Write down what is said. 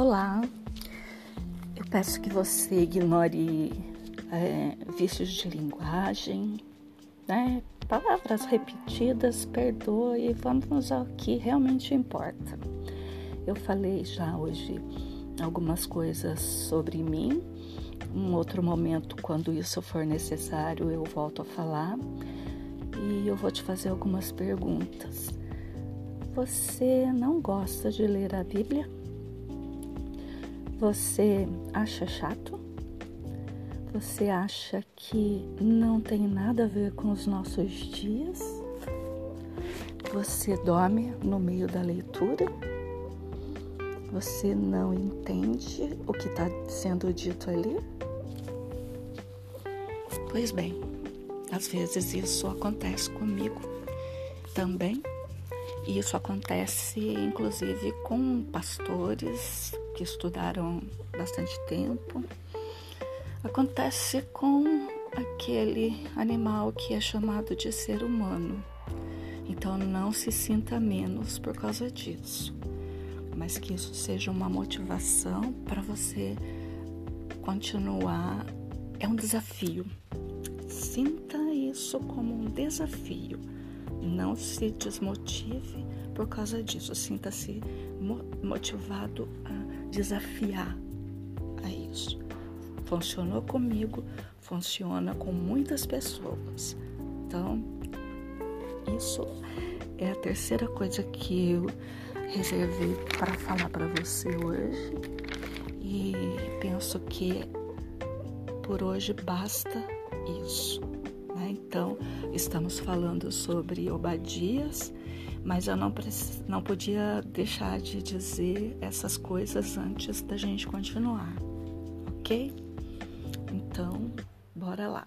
Olá, eu peço que você ignore é, vícios de linguagem, né? palavras repetidas, perdoe, vamos ao que realmente importa. Eu falei já hoje algumas coisas sobre mim, um outro momento, quando isso for necessário, eu volto a falar e eu vou te fazer algumas perguntas. Você não gosta de ler a Bíblia? Você acha chato? Você acha que não tem nada a ver com os nossos dias? Você dorme no meio da leitura? Você não entende o que está sendo dito ali? Pois bem, às vezes isso acontece comigo também. Isso acontece inclusive com pastores que estudaram bastante tempo. Acontece com aquele animal que é chamado de ser humano. Então não se sinta menos por causa disso, mas que isso seja uma motivação para você continuar. É um desafio. Sinta isso como um desafio não se desmotive por causa disso. Sinta-se motivado a desafiar a isso. Funcionou comigo, funciona com muitas pessoas. Então, isso é a terceira coisa que eu reservei para falar para você hoje. E penso que por hoje basta isso. Né? Então, estamos falando sobre Obadias, mas eu não, não podia deixar de dizer essas coisas antes da gente continuar, ok? Então, bora lá.